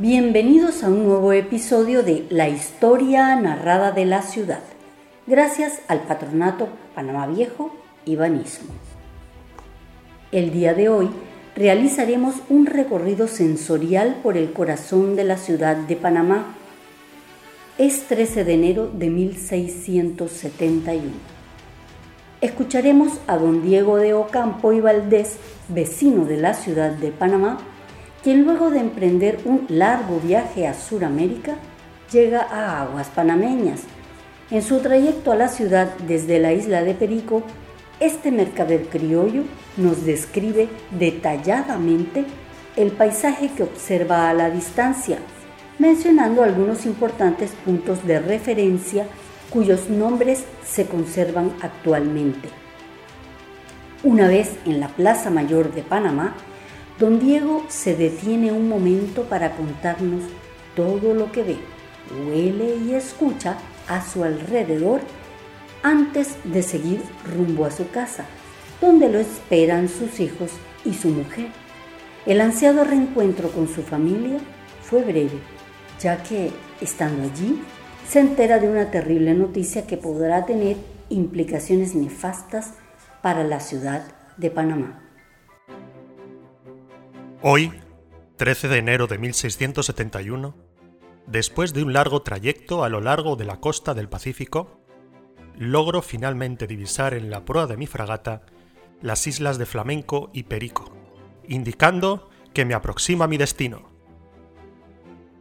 Bienvenidos a un nuevo episodio de La historia narrada de la ciudad, gracias al patronato Panamá Viejo y Banismo. El día de hoy realizaremos un recorrido sensorial por el corazón de la ciudad de Panamá. Es 13 de enero de 1671. Escucharemos a don Diego de Ocampo y Valdés, vecino de la ciudad de Panamá, quien luego de emprender un largo viaje a Sudamérica llega a aguas panameñas. En su trayecto a la ciudad desde la isla de Perico, este mercader criollo nos describe detalladamente el paisaje que observa a la distancia, mencionando algunos importantes puntos de referencia cuyos nombres se conservan actualmente. Una vez en la Plaza Mayor de Panamá, Don Diego se detiene un momento para contarnos todo lo que ve, huele y escucha a su alrededor antes de seguir rumbo a su casa, donde lo esperan sus hijos y su mujer. El ansiado reencuentro con su familia fue breve, ya que, estando allí, se entera de una terrible noticia que podrá tener implicaciones nefastas para la ciudad de Panamá. Hoy, 13 de enero de 1671, después de un largo trayecto a lo largo de la costa del Pacífico, logro finalmente divisar en la proa de mi fragata las islas de Flamenco y Perico, indicando que me aproxima mi destino.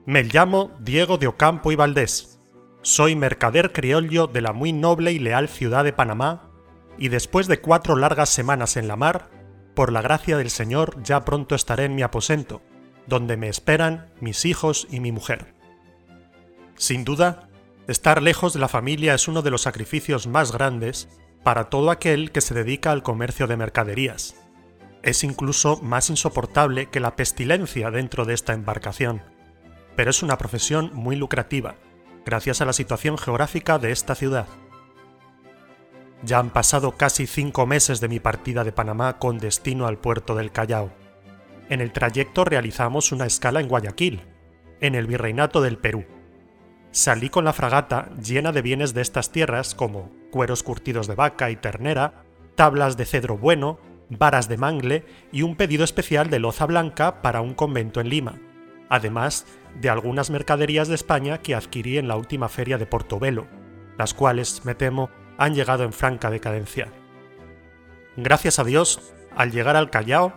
Me llamo Diego de Ocampo y Valdés. Soy mercader criollo de la muy noble y leal ciudad de Panamá, y después de cuatro largas semanas en la mar, por la gracia del Señor ya pronto estaré en mi aposento, donde me esperan mis hijos y mi mujer. Sin duda, estar lejos de la familia es uno de los sacrificios más grandes para todo aquel que se dedica al comercio de mercaderías. Es incluso más insoportable que la pestilencia dentro de esta embarcación, pero es una profesión muy lucrativa, gracias a la situación geográfica de esta ciudad. Ya han pasado casi cinco meses de mi partida de Panamá con destino al puerto del Callao. En el trayecto realizamos una escala en Guayaquil, en el Virreinato del Perú. Salí con la fragata llena de bienes de estas tierras como cueros curtidos de vaca y ternera, tablas de cedro bueno, varas de mangle y un pedido especial de loza blanca para un convento en Lima, además de algunas mercaderías de España que adquirí en la última feria de Portobelo, las cuales, me temo, han llegado en franca decadencia. Gracias a Dios, al llegar al Callao,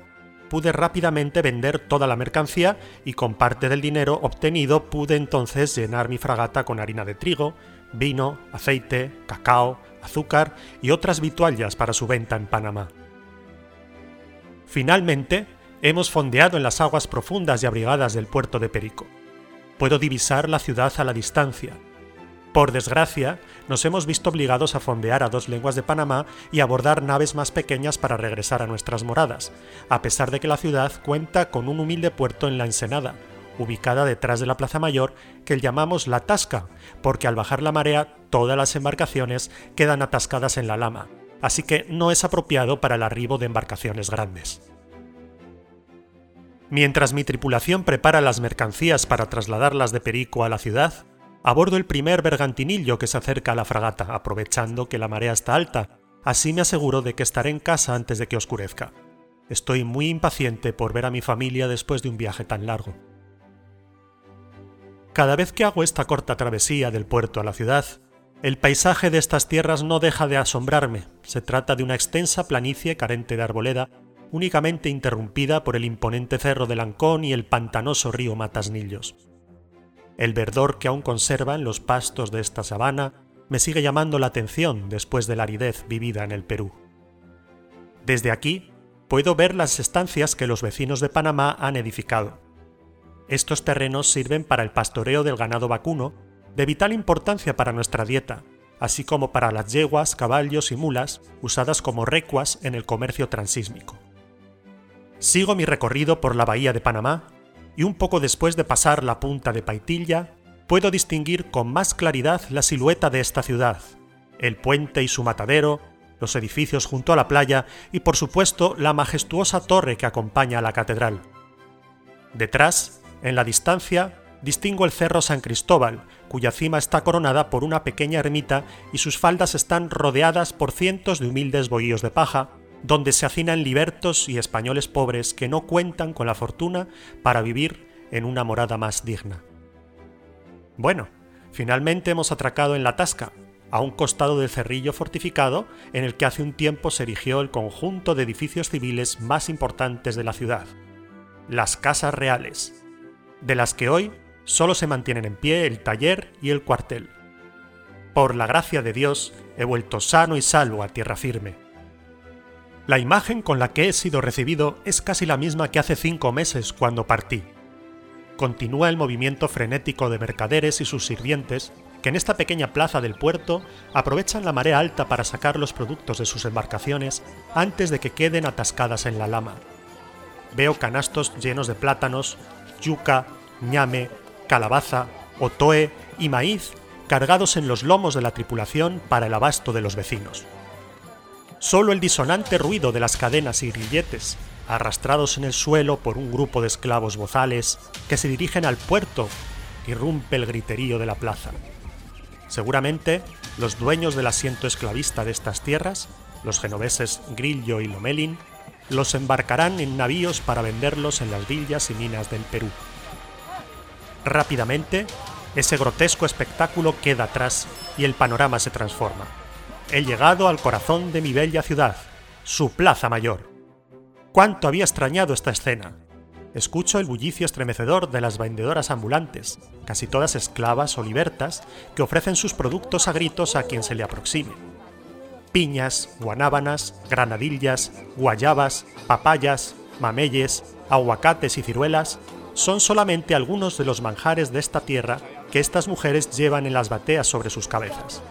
pude rápidamente vender toda la mercancía y con parte del dinero obtenido pude entonces llenar mi fragata con harina de trigo, vino, aceite, cacao, azúcar y otras vituallas para su venta en Panamá. Finalmente, hemos fondeado en las aguas profundas y abrigadas del puerto de Perico. Puedo divisar la ciudad a la distancia, por desgracia, nos hemos visto obligados a fondear a dos lenguas de Panamá y abordar naves más pequeñas para regresar a nuestras moradas, a pesar de que la ciudad cuenta con un humilde puerto en la Ensenada, ubicada detrás de la Plaza Mayor, que llamamos La Tasca, porque al bajar la marea todas las embarcaciones quedan atascadas en la lama, así que no es apropiado para el arribo de embarcaciones grandes. Mientras mi tripulación prepara las mercancías para trasladarlas de Perico a la ciudad, Abordo el primer bergantinillo que se acerca a la fragata, aprovechando que la marea está alta. Así me aseguro de que estaré en casa antes de que oscurezca. Estoy muy impaciente por ver a mi familia después de un viaje tan largo. Cada vez que hago esta corta travesía del puerto a la ciudad, el paisaje de estas tierras no deja de asombrarme. Se trata de una extensa planicie carente de arboleda, únicamente interrumpida por el imponente cerro de Lancón y el pantanoso río Matasnillos. El verdor que aún conservan los pastos de esta sabana me sigue llamando la atención después de la aridez vivida en el Perú. Desde aquí puedo ver las estancias que los vecinos de Panamá han edificado. Estos terrenos sirven para el pastoreo del ganado vacuno, de vital importancia para nuestra dieta, así como para las yeguas, caballos y mulas usadas como recuas en el comercio transísmico. Sigo mi recorrido por la bahía de Panamá y un poco después de pasar la punta de Paitilla, puedo distinguir con más claridad la silueta de esta ciudad, el puente y su matadero, los edificios junto a la playa y por supuesto la majestuosa torre que acompaña a la catedral. Detrás, En la distancia distingo el cerro San Cristóbal, cuya cima está coronada por una pequeña ermita y sus faldas están rodeadas por cientos de humildes bohíos de paja, donde se hacinan libertos y españoles pobres que no cuentan con la fortuna para vivir en una morada más digna. Bueno, finalmente hemos atracado en la Tasca, a un costado del cerrillo fortificado en el que hace un tiempo se erigió el conjunto de edificios civiles más importantes de la ciudad, las casas reales, de las que hoy solo se mantienen en pie el taller y el cuartel. Por la gracia de Dios he vuelto sano y salvo a tierra firme. La imagen con la que he sido recibido es casi la misma que hace cinco meses cuando partí. Continúa el movimiento frenético de mercaderes y sus sirvientes que en esta pequeña plaza del puerto aprovechan la marea alta para sacar los productos de sus embarcaciones antes de que queden atascadas en la lama. Veo canastos llenos de plátanos, yuca, ñame, calabaza, otoe y maíz cargados en los lomos de la tripulación para el abasto de los vecinos. Solo el disonante ruido de las cadenas y grilletes, arrastrados en el suelo por un grupo de esclavos bozales que se dirigen al puerto, irrumpe el griterío de la plaza. Seguramente los dueños del asiento esclavista de estas tierras, los genoveses Grillo y Lomelin, los embarcarán en navíos para venderlos en las villas y minas del Perú. Rápidamente, ese grotesco espectáculo queda atrás y el panorama se transforma. He llegado al corazón de mi bella ciudad, su Plaza Mayor. ¿Cuánto había extrañado esta escena? escucho el bullicio estremecedor de las vendedoras ambulantes, casi todas esclavas o libertas, que ofrecen sus productos a gritos a quien se le aproxime. Piñas, guanábanas, granadillas, guayabas, papayas, mameyes, aguacates y ciruelas son solamente algunos de los manjares de esta tierra que estas mujeres llevan en las bateas sobre sus cabezas.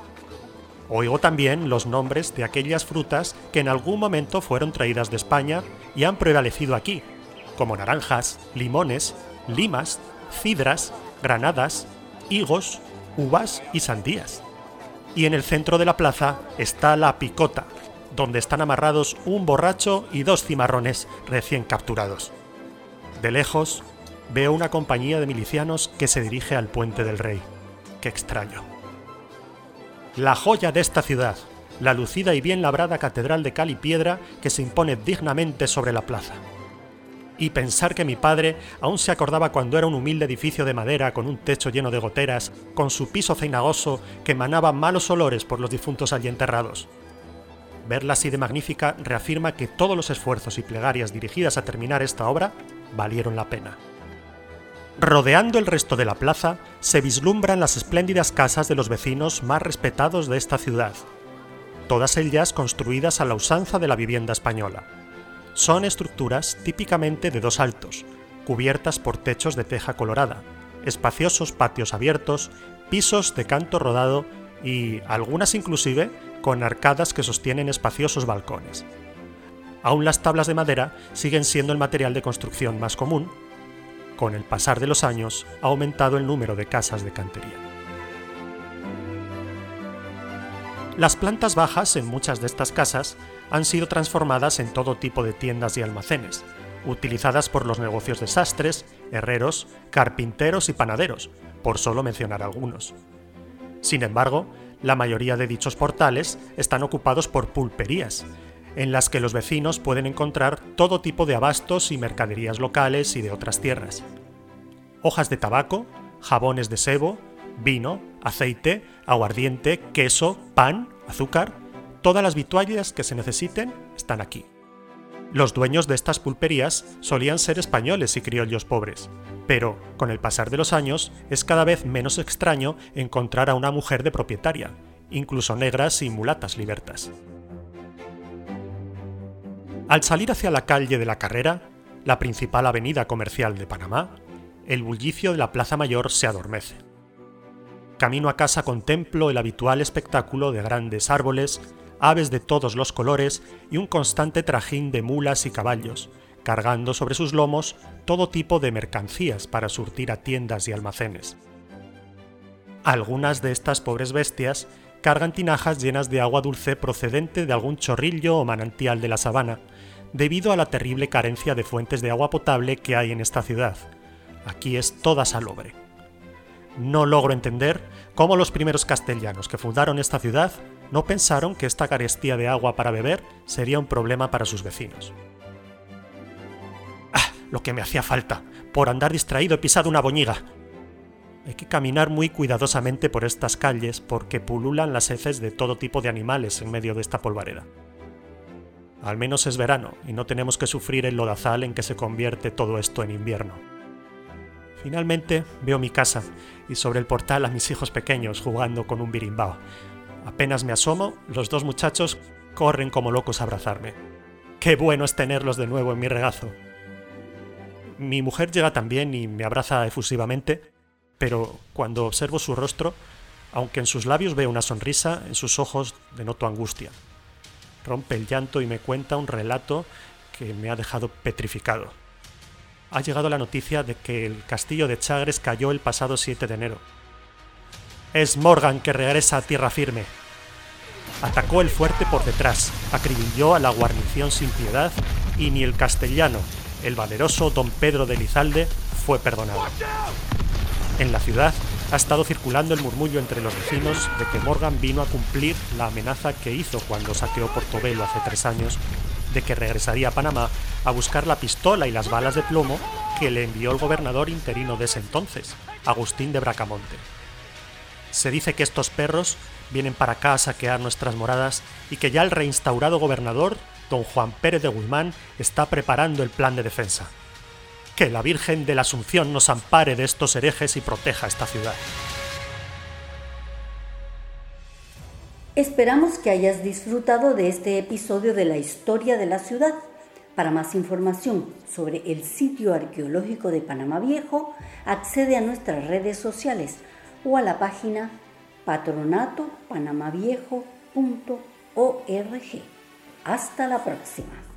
Oigo también los nombres de aquellas frutas que en algún momento fueron traídas de España y han prevalecido aquí, como naranjas, limones, limas, cidras, granadas, higos, uvas y sandías. Y en el centro de la plaza está la picota, donde están amarrados un borracho y dos cimarrones recién capturados. De lejos veo una compañía de milicianos que se dirige al puente del rey. Qué extraño. La joya de esta ciudad, la lucida y bien labrada catedral de cal y piedra que se impone dignamente sobre la plaza y pensar que mi padre aún se acordaba cuando era un humilde edificio de madera con un techo lleno de goteras, con su piso ceinagoso que emanaba malos olores por los difuntos allí enterrados. Verla así de magnífica reafirma que todos los esfuerzos y plegarias dirigidas a terminar esta obra valieron la pena. Rodeando el resto de la plaza se vislumbran las espléndidas casas de los vecinos más respetados de esta ciudad, todas ellas construidas a la usanza de la vivienda española son estructuras típicamente de dos altos, cubiertas por techos de teja colorada, espaciosos patios abiertos, pisos de canto rodado y algunas inclusive con arcadas que sostienen espaciosos balcones. Aún las tablas de madera siguen siendo el material de construcción más común. Con el pasar de los años ha aumentado el número de casas de cantería. Las plantas bajas en muchas de estas casas han sido transformadas en todo tipo de tiendas y almacenes, utilizadas por los negocios de sastres, herreros, carpinteros y panaderos, por solo mencionar algunos. Sin embargo, la mayoría de dichos portales están ocupados por pulperías, en las que los vecinos pueden encontrar todo tipo de abastos y mercaderías locales y de otras tierras. Hojas de tabaco, jabones de sebo, vino, aceite, aguardiente, queso, pan, azúcar, todas las vituallas que se necesiten están aquí. Los dueños de estas pulperías solían ser españoles y criollos pobres, pero con el pasar de los años es cada vez menos extraño encontrar a una mujer de propietaria, incluso negras y mulatas libertas. Al salir hacia la calle de la Carrera, la principal avenida comercial de Panamá, el bullicio de la Plaza Mayor se adormece. Camino a casa contemplo el habitual espectáculo de grandes árboles, aves de todos los colores y un constante trajín de mulas y caballos, cargando sobre sus lomos todo tipo de mercancías para surtir a tiendas y almacenes. Algunas de estas pobres bestias cargan tinajas llenas de agua dulce procedente de algún chorrillo o manantial de la sabana, debido a la terrible carencia de fuentes de agua potable que hay en esta ciudad, aquí es toda salobre. No logro entender cómo los primeros castellanos que fundaron esta ciudad no pensaron que esta carestía de agua para beber sería un problema para sus vecinos. ¡Ah! Lo que me hacía falta. Por andar distraído he pisado una boñiga. Hay que caminar muy cuidadosamente por estas calles porque pululan las heces de todo tipo de animales en medio de esta polvareda. Al menos es verano y no tenemos que sufrir el lodazal en que se convierte todo esto en invierno. Finalmente veo mi casa y sobre el portal a mis hijos pequeños jugando con un birimbao. Apenas me asomo, los dos muchachos corren como locos a abrazarme. Qué bueno es tenerlos de nuevo en mi regazo. Mi mujer llega también y me abraza efusivamente, pero cuando observo su rostro, aunque en sus labios veo una sonrisa, en sus ojos denoto angustia. Rompe el llanto y me cuenta un relato que me ha dejado petrificado. Ha llegado la noticia de que el castillo de Chagres cayó el pasado 7 de enero. Es Morgan que regresa a tierra firme. Atacó el fuerte por detrás, acribilló a la guarnición sin piedad y ni el castellano, el valeroso don Pedro de Lizalde, fue perdonado. En la ciudad ha estado circulando el murmullo entre los vecinos de que Morgan vino a cumplir la amenaza que hizo cuando saqueó Portobelo hace tres años, de que regresaría a Panamá a buscar la pistola y las balas de plomo que le envió el gobernador interino de ese entonces, Agustín de Bracamonte. Se dice que estos perros vienen para acá a saquear nuestras moradas y que ya el reinstaurado gobernador, don Juan Pérez de Guzmán, está preparando el plan de defensa. Que la Virgen de la Asunción nos ampare de estos herejes y proteja esta ciudad. Esperamos que hayas disfrutado de este episodio de la historia de la ciudad. Para más información sobre el sitio arqueológico de Panamá Viejo, accede a nuestras redes sociales o a la página patronatopanamaviejo.org. Hasta la próxima.